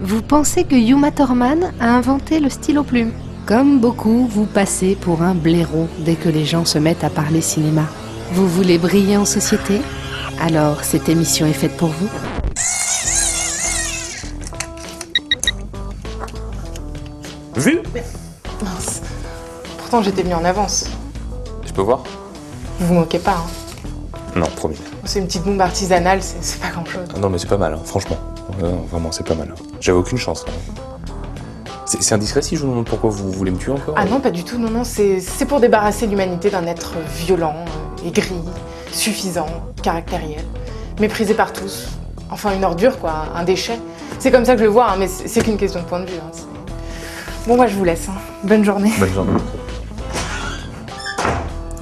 Vous pensez que Yuma Thurman a inventé le stylo plume? Comme beaucoup, vous passez pour un blaireau dès que les gens se mettent à parler cinéma. Vous voulez briller en société? Alors cette émission est faite pour vous. Vu? Mince. Pourtant, j'étais mis en avance. Je peux voir Vous vous moquez pas, hein. Non, promis. C'est une petite bombe artisanale, c'est pas grand chose. Ah Non, mais c'est pas mal, hein, franchement. Euh, vraiment, c'est pas mal. J'avais aucune chance. C'est indiscret si je vous demande pourquoi vous voulez me tuer encore Ah non, pas du tout, non, non, c'est pour débarrasser l'humanité d'un être violent, euh, aigri, suffisant, caractériel, méprisé par tous. Enfin, une ordure, quoi, un déchet. C'est comme ça que je le vois, hein, mais c'est qu'une question de point de vue. hein, Bon, moi, je vous laisse. Bonne journée. Bonne journée.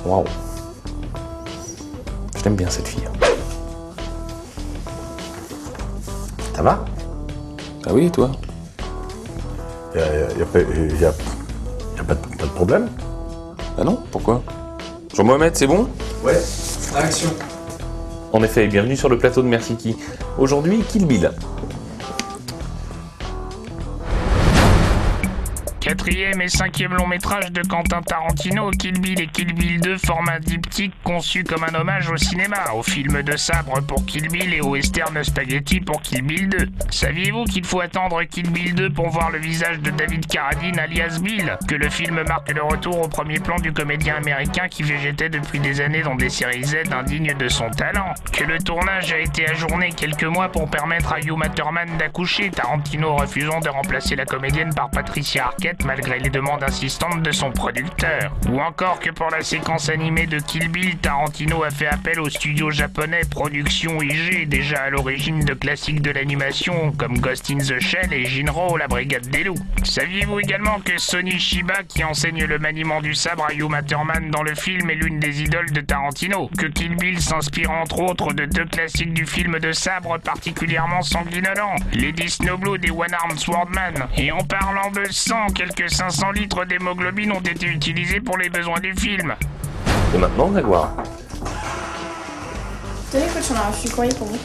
Waouh. Je l'aime bien cette fille. Ça va? Ah oui, et toi? Il n'y a, y a pas- y a- y a pas de, pas de problème? Ah non Pourquoi? Jean-Mohamed, c'est bon? Ouais. Action. En effet, bienvenue sur le plateau de Merci Qui. Aujourd'hui, Kill Bill. Quatrième et cinquième long métrage de Quentin Tarantino, Kill Bill et Kill Bill 2 forment un diptyque conçu comme un hommage au cinéma, au film de sabre pour Kill Bill et au western spaghetti pour Kill Bill 2. Saviez-vous qu'il faut attendre Kill Bill 2 pour voir le visage de David Carradine alias Bill Que le film marque le retour au premier plan du comédien américain qui végétait depuis des années dans des séries Z indignes de son talent? Que le tournage a été ajourné quelques mois pour permettre à Uma Thurman d'accoucher, Tarantino refusant de remplacer la comédienne par Patricia Arquette malgré les demandes insistantes de son producteur. Ou encore que pour la séquence animée de Kill Bill, Tarantino a fait appel au studio japonais Production IG, déjà à l'origine de classiques de l'animation comme Ghost in the Shell et Jinro, la Brigade des Loups. Saviez-vous également que Sonny Shiba, qui enseigne le maniement du sabre à Yuma Thurman dans le film, est l'une des idoles de Tarantino? Que Kill Bill s'inspire entre autres de deux classiques du film de sabre particulièrement sanguinolents, Lady Snowblood et One Armed Swordman. Et en parlant de sang, quelques 500 litres d'hémoglobine ont été utilisés pour les besoins du film. Et maintenant, Grégoire Tenez, coach, on a reçu le courrier pour vous.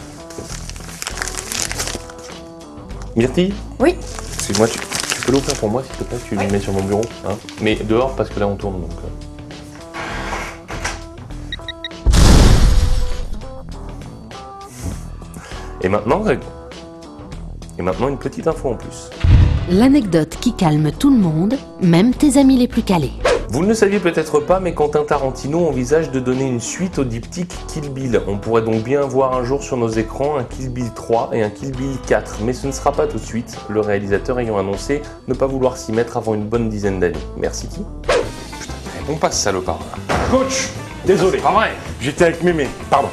Myrtille Oui. Excuse-moi, tu, tu peux l'ouvrir pour moi s'il te plaît Tu le mets sur mon bureau. Hein Mais dehors parce que là on tourne donc. euh. Et maintenant, Greg. Et maintenant une petite info en plus. L'anecdote qui calme tout le monde, même tes amis les plus calés. Vous ne le saviez peut-être pas, mais Quentin Tarantino envisage de donner une suite au diptyque Kill Bill. On pourrait donc bien voir un jour sur nos écrans un Kill Bill 3 et un Kill Bill 4, mais ce ne sera pas tout de suite, le réalisateur ayant annoncé ne pas vouloir s'y mettre avant une bonne dizaine d'années. Merci qui Putain, on passe salopard. Coach, désolé. Pas vrai J'étais avec Mémé, pardon.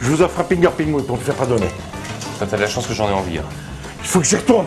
Je vous offre un finger ping pour me faire pardonner. T'as de la chance que j'en ai envie. hein. Il faut que j'y retourne.